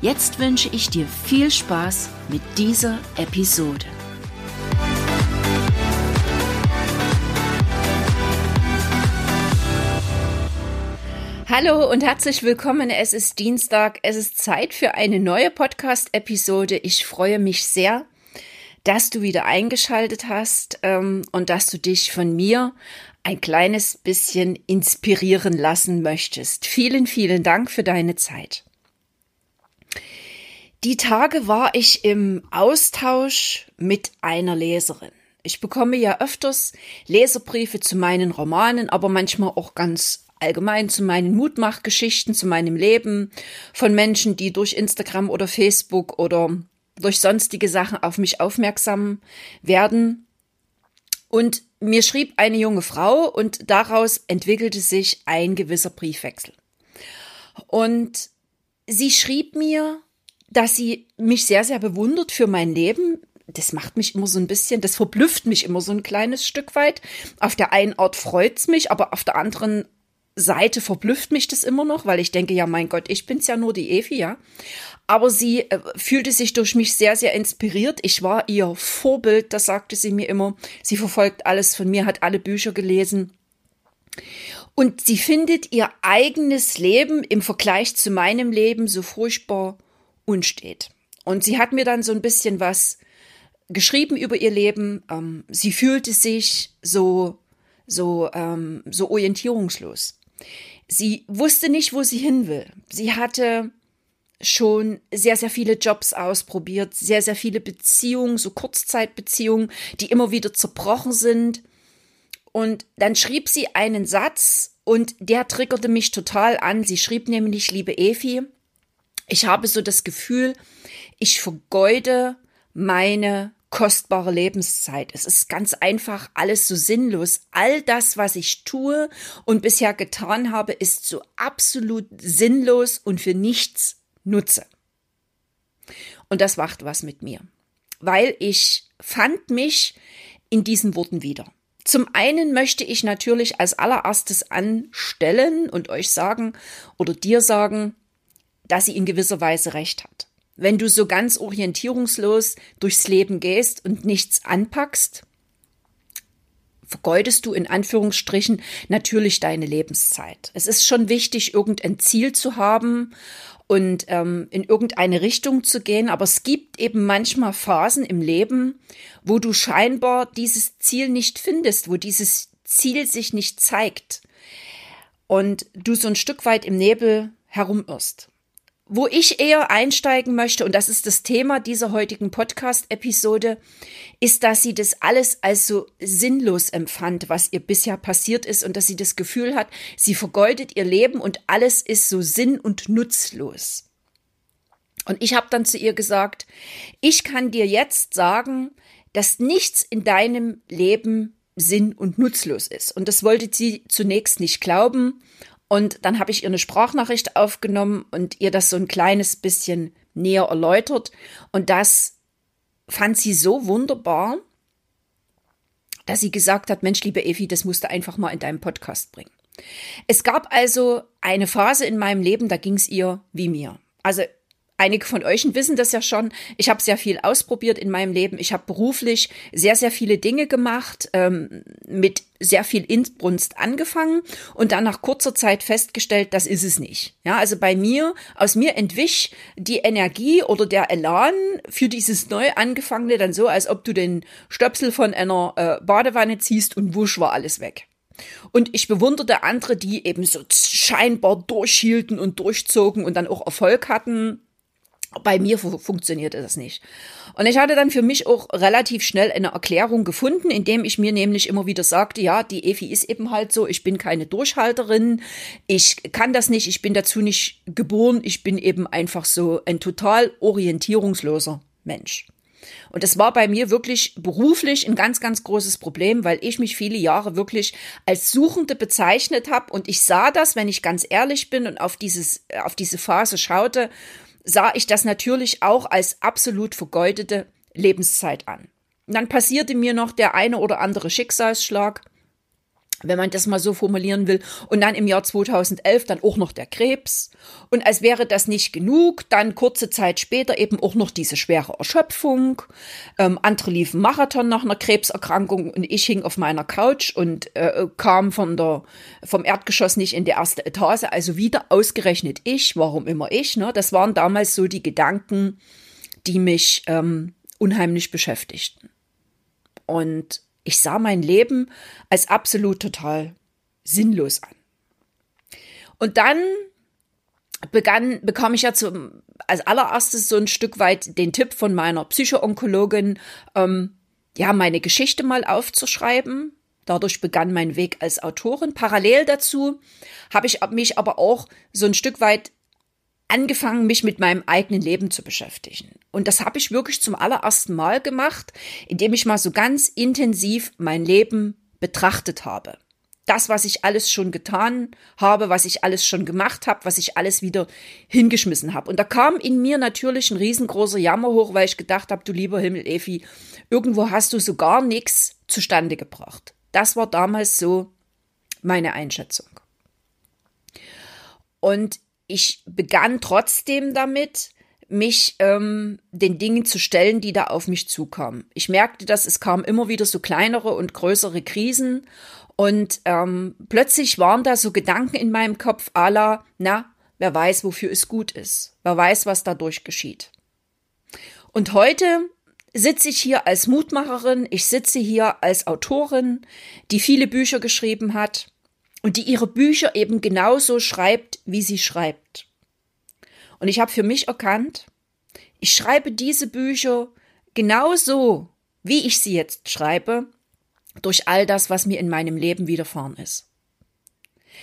Jetzt wünsche ich dir viel Spaß mit dieser Episode. Hallo und herzlich willkommen. Es ist Dienstag. Es ist Zeit für eine neue Podcast-Episode. Ich freue mich sehr, dass du wieder eingeschaltet hast ähm, und dass du dich von mir ein kleines bisschen inspirieren lassen möchtest. Vielen, vielen Dank für deine Zeit. Die Tage war ich im Austausch mit einer Leserin. Ich bekomme ja öfters Leserbriefe zu meinen Romanen, aber manchmal auch ganz allgemein zu meinen Mutmachgeschichten, zu meinem Leben von Menschen, die durch Instagram oder Facebook oder durch sonstige Sachen auf mich aufmerksam werden. Und mir schrieb eine junge Frau und daraus entwickelte sich ein gewisser Briefwechsel. Und sie schrieb mir, dass sie mich sehr, sehr bewundert für mein Leben. Das macht mich immer so ein bisschen, das verblüfft mich immer so ein kleines Stück weit. Auf der einen Art freut's mich, aber auf der anderen Seite verblüfft mich das immer noch, weil ich denke, ja, mein Gott, ich bin's ja nur die Evi, ja. Aber sie äh, fühlte sich durch mich sehr, sehr inspiriert. Ich war ihr Vorbild, das sagte sie mir immer. Sie verfolgt alles von mir, hat alle Bücher gelesen. Und sie findet ihr eigenes Leben im Vergleich zu meinem Leben so furchtbar unstet. Und sie hat mir dann so ein bisschen was geschrieben über ihr Leben. Ähm, sie fühlte sich so, so, ähm, so orientierungslos. Sie wusste nicht, wo sie hin will. Sie hatte schon sehr, sehr viele Jobs ausprobiert, sehr, sehr viele Beziehungen, so Kurzzeitbeziehungen, die immer wieder zerbrochen sind. Und dann schrieb sie einen Satz und der triggerte mich total an. Sie schrieb nämlich, liebe Efi, ich habe so das Gefühl, ich vergeude meine kostbare Lebenszeit. Es ist ganz einfach alles so sinnlos. All das, was ich tue und bisher getan habe, ist so absolut sinnlos und für nichts nutze. Und das macht was mit mir, weil ich fand mich in diesen Worten wieder. Zum einen möchte ich natürlich als allererstes anstellen und euch sagen oder dir sagen, dass sie in gewisser Weise recht hat. Wenn du so ganz orientierungslos durchs Leben gehst und nichts anpackst, vergeudest du in Anführungsstrichen natürlich deine Lebenszeit. Es ist schon wichtig, irgendein Ziel zu haben und ähm, in irgendeine Richtung zu gehen, aber es gibt eben manchmal Phasen im Leben, wo du scheinbar dieses Ziel nicht findest, wo dieses Ziel sich nicht zeigt und du so ein Stück weit im Nebel herumirrst. Wo ich eher einsteigen möchte, und das ist das Thema dieser heutigen Podcast-Episode, ist, dass sie das alles als so sinnlos empfand, was ihr bisher passiert ist, und dass sie das Gefühl hat, sie vergeudet ihr Leben und alles ist so sinn- und nutzlos. Und ich habe dann zu ihr gesagt, ich kann dir jetzt sagen, dass nichts in deinem Leben sinn- und nutzlos ist. Und das wollte sie zunächst nicht glauben. Und dann habe ich ihr eine Sprachnachricht aufgenommen und ihr das so ein kleines bisschen näher erläutert. Und das fand sie so wunderbar, dass sie gesagt hat, Mensch, liebe Evi, das musst du einfach mal in deinem Podcast bringen. Es gab also eine Phase in meinem Leben, da ging es ihr wie mir. Also Einige von euch wissen das ja schon. Ich habe sehr viel ausprobiert in meinem Leben. Ich habe beruflich sehr, sehr viele Dinge gemacht, ähm, mit sehr viel Inbrunst angefangen und dann nach kurzer Zeit festgestellt, das ist es nicht. Ja, also bei mir, aus mir entwich die Energie oder der Elan für dieses neu angefangene dann so, als ob du den Stöpsel von einer äh, Badewanne ziehst und wusch war alles weg. Und ich bewunderte andere, die eben so scheinbar durchhielten und durchzogen und dann auch Erfolg hatten Bei mir funktionierte das nicht. Und ich hatte dann für mich auch relativ schnell eine Erklärung gefunden, indem ich mir nämlich immer wieder sagte, ja, die Evi ist eben halt so, ich bin keine Durchhalterin, ich kann das nicht, ich bin dazu nicht geboren, ich bin eben einfach so ein total orientierungsloser Mensch. Und das war bei mir wirklich beruflich ein ganz, ganz großes Problem, weil ich mich viele Jahre wirklich als Suchende bezeichnet habe. Und ich sah das, wenn ich ganz ehrlich bin und auf, dieses, auf diese Phase schaute, sah ich das natürlich auch als absolut vergeudete Lebenszeit an. Und dann passierte mir noch der eine oder andere Schicksalsschlag wenn man das mal so formulieren will. Und dann im Jahr 2011 dann auch noch der Krebs. Und als wäre das nicht genug, dann kurze Zeit später eben auch noch diese schwere Erschöpfung. Ähm, andere liefen Marathon nach einer Krebserkrankung und ich hing auf meiner Couch und äh, kam von der, vom Erdgeschoss nicht in die erste Etage. Also wieder ausgerechnet ich, warum immer ich. Ne? Das waren damals so die Gedanken, die mich ähm, unheimlich beschäftigten. Und ich sah mein Leben als absolut total sinnlos an. Und dann begann, bekam ich ja zum, als allererstes so ein Stück weit den Tipp von meiner Psychoonkologin, ähm, ja, meine Geschichte mal aufzuschreiben. Dadurch begann mein Weg als Autorin. Parallel dazu habe ich mich aber auch so ein Stück weit angefangen, mich mit meinem eigenen Leben zu beschäftigen. Und das habe ich wirklich zum allerersten Mal gemacht, indem ich mal so ganz intensiv mein Leben betrachtet habe. Das, was ich alles schon getan habe, was ich alles schon gemacht habe, was ich alles wieder hingeschmissen habe. Und da kam in mir natürlich ein riesengroßer Jammer hoch, weil ich gedacht habe, du lieber Himmel, Efi, irgendwo hast du so gar nichts zustande gebracht. Das war damals so meine Einschätzung. Und ich begann trotzdem damit, mich ähm, den Dingen zu stellen, die da auf mich zukamen. Ich merkte, dass es kam immer wieder so kleinere und größere Krisen und ähm, plötzlich waren da so Gedanken in meinem Kopf aller, na, wer weiß, wofür es gut ist, wer weiß, was dadurch geschieht. Und heute sitze ich hier als Mutmacherin, ich sitze hier als Autorin, die viele Bücher geschrieben hat und die ihre Bücher eben genauso schreibt, wie sie schreibt. Und ich habe für mich erkannt, ich schreibe diese Bücher genauso, wie ich sie jetzt schreibe, durch all das, was mir in meinem Leben widerfahren ist.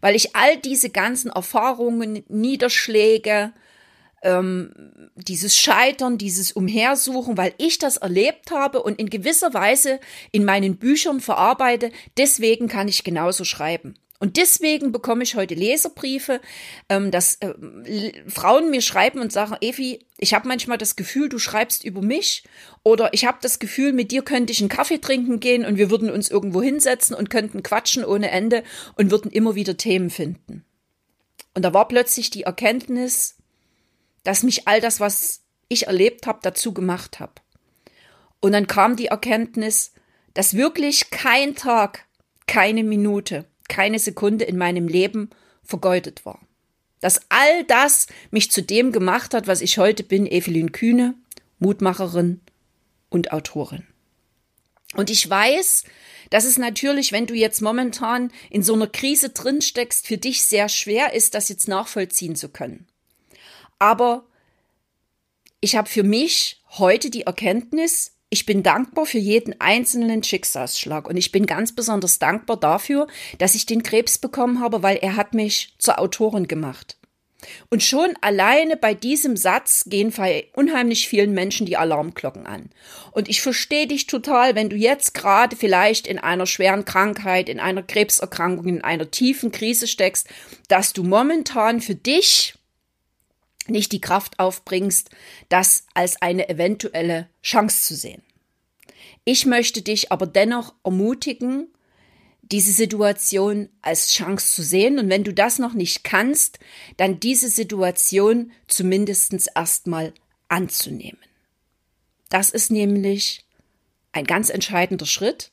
Weil ich all diese ganzen Erfahrungen, Niederschläge, ähm, dieses Scheitern, dieses Umhersuchen, weil ich das erlebt habe und in gewisser Weise in meinen Büchern verarbeite, deswegen kann ich genauso schreiben. Und deswegen bekomme ich heute Leserbriefe, ähm, dass äh, Frauen mir schreiben und sagen, Evi, ich habe manchmal das Gefühl, du schreibst über mich oder ich habe das Gefühl, mit dir könnte ich einen Kaffee trinken gehen und wir würden uns irgendwo hinsetzen und könnten quatschen ohne Ende und würden immer wieder Themen finden. Und da war plötzlich die Erkenntnis, dass mich all das, was ich erlebt habe, dazu gemacht habe. Und dann kam die Erkenntnis, dass wirklich kein Tag, keine Minute, keine Sekunde in meinem Leben vergeudet war. Dass all das mich zu dem gemacht hat, was ich heute bin, Evelyn Kühne, Mutmacherin und Autorin. Und ich weiß, dass es natürlich, wenn du jetzt momentan in so einer Krise drin steckst, für dich sehr schwer ist, das jetzt nachvollziehen zu können. Aber ich habe für mich heute die Erkenntnis, ich bin dankbar für jeden einzelnen Schicksalsschlag und ich bin ganz besonders dankbar dafür, dass ich den Krebs bekommen habe, weil er hat mich zur Autorin gemacht. Und schon alleine bei diesem Satz gehen bei unheimlich vielen Menschen die Alarmglocken an. Und ich verstehe dich total, wenn du jetzt gerade vielleicht in einer schweren Krankheit, in einer Krebserkrankung, in einer tiefen Krise steckst, dass du momentan für dich nicht die Kraft aufbringst, das als eine eventuelle Chance zu sehen. Ich möchte dich aber dennoch ermutigen, diese Situation als Chance zu sehen. Und wenn du das noch nicht kannst, dann diese Situation zumindest erstmal anzunehmen. Das ist nämlich ein ganz entscheidender Schritt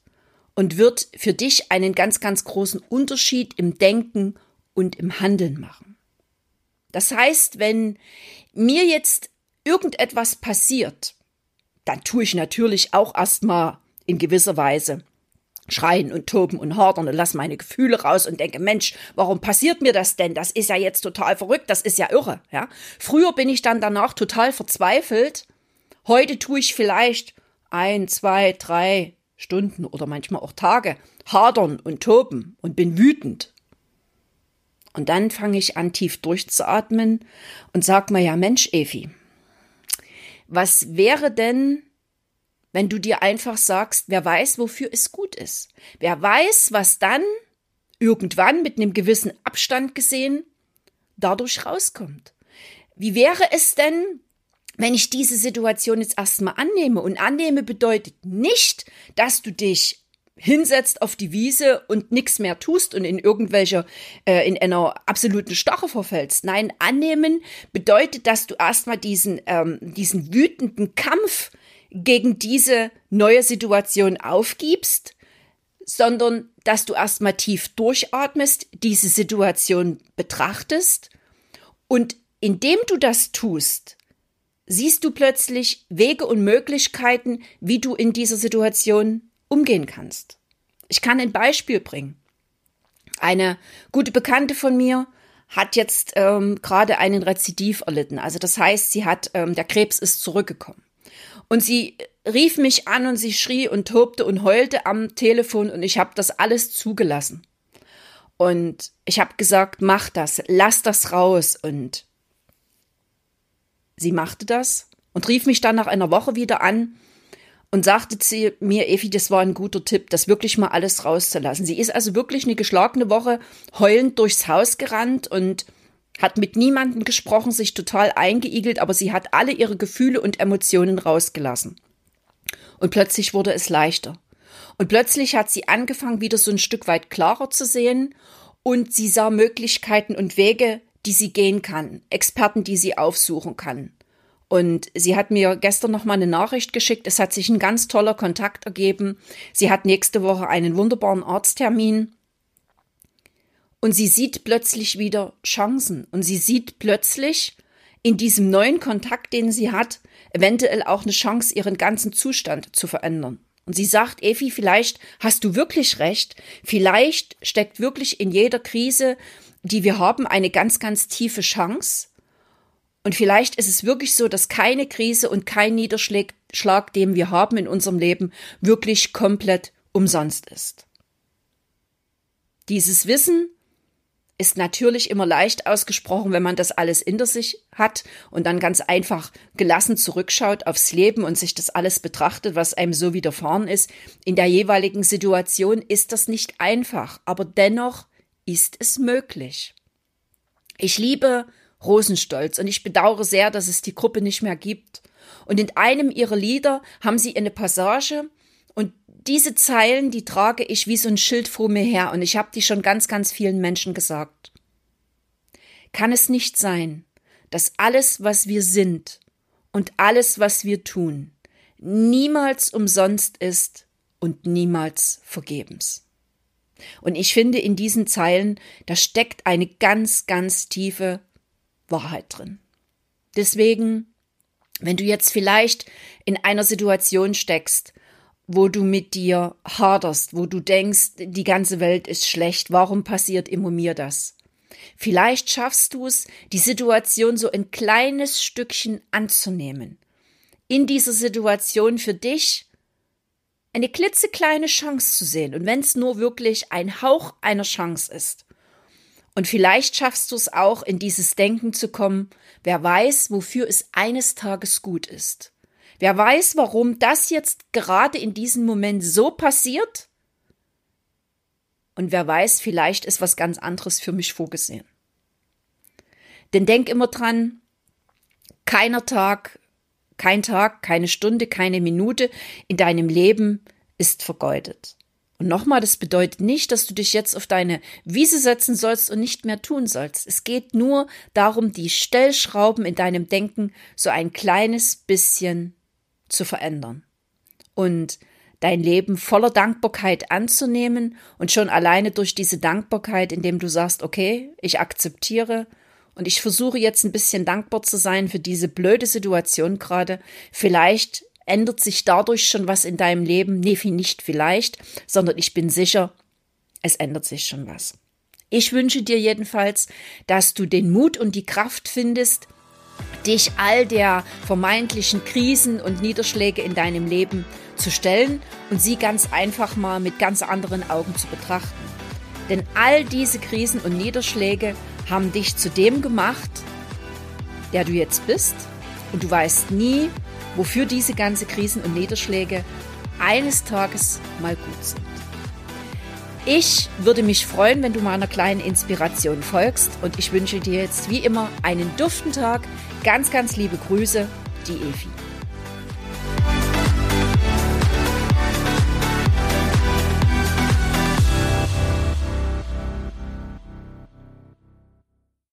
und wird für dich einen ganz, ganz großen Unterschied im Denken und im Handeln machen. Das heißt, wenn mir jetzt irgendetwas passiert, dann tue ich natürlich auch erstmal in gewisser Weise schreien und toben und hadern und lass meine Gefühle raus und denke, Mensch, warum passiert mir das denn? Das ist ja jetzt total verrückt, das ist ja irre, ja. Früher bin ich dann danach total verzweifelt. Heute tue ich vielleicht ein, zwei, drei Stunden oder manchmal auch Tage hadern und toben und bin wütend. Und dann fange ich an, tief durchzuatmen und sag mir, ja Mensch, Evi, was wäre denn, wenn du dir einfach sagst, wer weiß, wofür es gut ist? Wer weiß, was dann irgendwann mit einem gewissen Abstand gesehen dadurch rauskommt? Wie wäre es denn, wenn ich diese Situation jetzt erstmal annehme? Und annehme bedeutet nicht, dass du dich hinsetzt auf die Wiese und nichts mehr tust und in irgendwelcher, äh, in einer absoluten Starre verfällst. Nein, annehmen bedeutet, dass du erstmal diesen, ähm, diesen wütenden Kampf gegen diese neue Situation aufgibst, sondern dass du erstmal tief durchatmest, diese Situation betrachtest und indem du das tust, siehst du plötzlich Wege und Möglichkeiten, wie du in dieser Situation umgehen kannst. Ich kann ein Beispiel bringen. Eine gute Bekannte von mir hat jetzt ähm, gerade einen Rezidiv erlitten. Also das heißt, sie hat, ähm, der Krebs ist zurückgekommen. Und sie rief mich an und sie schrie und tobte und heulte am Telefon und ich habe das alles zugelassen. Und ich habe gesagt, mach das, lass das raus. Und sie machte das und rief mich dann nach einer Woche wieder an und sagte sie mir, Evi, das war ein guter Tipp, das wirklich mal alles rauszulassen. Sie ist also wirklich eine geschlagene Woche heulend durchs Haus gerannt und hat mit niemandem gesprochen, sich total eingeigelt, aber sie hat alle ihre Gefühle und Emotionen rausgelassen. Und plötzlich wurde es leichter. Und plötzlich hat sie angefangen, wieder so ein Stück weit klarer zu sehen und sie sah Möglichkeiten und Wege, die sie gehen kann, Experten, die sie aufsuchen kann. Und sie hat mir gestern noch mal eine Nachricht geschickt. Es hat sich ein ganz toller Kontakt ergeben. Sie hat nächste Woche einen wunderbaren Arzttermin und sie sieht plötzlich wieder Chancen und sie sieht plötzlich in diesem neuen Kontakt, den sie hat, eventuell auch eine Chance, ihren ganzen Zustand zu verändern. Und sie sagt, Evi, vielleicht hast du wirklich recht. Vielleicht steckt wirklich in jeder Krise, die wir haben, eine ganz, ganz tiefe Chance. Und vielleicht ist es wirklich so, dass keine Krise und kein Niederschlag, den wir haben in unserem Leben, wirklich komplett umsonst ist. Dieses Wissen ist natürlich immer leicht ausgesprochen, wenn man das alles hinter sich hat und dann ganz einfach gelassen zurückschaut aufs Leben und sich das alles betrachtet, was einem so widerfahren ist. In der jeweiligen Situation ist das nicht einfach, aber dennoch ist es möglich. Ich liebe Rosenstolz und ich bedauere sehr, dass es die Gruppe nicht mehr gibt. Und in einem ihrer Lieder haben sie eine Passage, und diese Zeilen, die trage ich wie so ein Schild vor mir her und ich habe die schon ganz, ganz vielen Menschen gesagt. Kann es nicht sein, dass alles, was wir sind und alles, was wir tun, niemals umsonst ist und niemals vergebens? Und ich finde, in diesen Zeilen, da steckt eine ganz, ganz tiefe Wahrheit drin. Deswegen, wenn du jetzt vielleicht in einer Situation steckst, wo du mit dir haderst, wo du denkst, die ganze Welt ist schlecht, warum passiert immer mir das? Vielleicht schaffst du es, die Situation so ein kleines Stückchen anzunehmen. In dieser Situation für dich eine klitzekleine Chance zu sehen. Und wenn es nur wirklich ein Hauch einer Chance ist. Und vielleicht schaffst du es auch, in dieses Denken zu kommen, wer weiß, wofür es eines Tages gut ist. Wer weiß, warum das jetzt gerade in diesem Moment so passiert? Und wer weiß, vielleicht ist was ganz anderes für mich vorgesehen. Denn denk immer dran, keiner Tag, kein Tag, keine Stunde, keine Minute in deinem Leben ist vergeudet. Und nochmal, das bedeutet nicht, dass du dich jetzt auf deine Wiese setzen sollst und nicht mehr tun sollst. Es geht nur darum, die Stellschrauben in deinem Denken so ein kleines bisschen zu verändern und dein Leben voller Dankbarkeit anzunehmen und schon alleine durch diese Dankbarkeit, indem du sagst, okay, ich akzeptiere und ich versuche jetzt ein bisschen dankbar zu sein für diese blöde Situation gerade, vielleicht ändert sich dadurch schon was in deinem Leben? Nee, nicht vielleicht, sondern ich bin sicher, es ändert sich schon was. Ich wünsche dir jedenfalls, dass du den Mut und die Kraft findest, dich all der vermeintlichen Krisen und Niederschläge in deinem Leben zu stellen und sie ganz einfach mal mit ganz anderen Augen zu betrachten. Denn all diese Krisen und Niederschläge haben dich zu dem gemacht, der du jetzt bist. Und du weißt nie, wofür diese ganzen Krisen und Niederschläge eines Tages mal gut sind. Ich würde mich freuen, wenn du meiner kleinen Inspiration folgst und ich wünsche dir jetzt wie immer einen duften Tag. Ganz, ganz liebe Grüße, die Evi.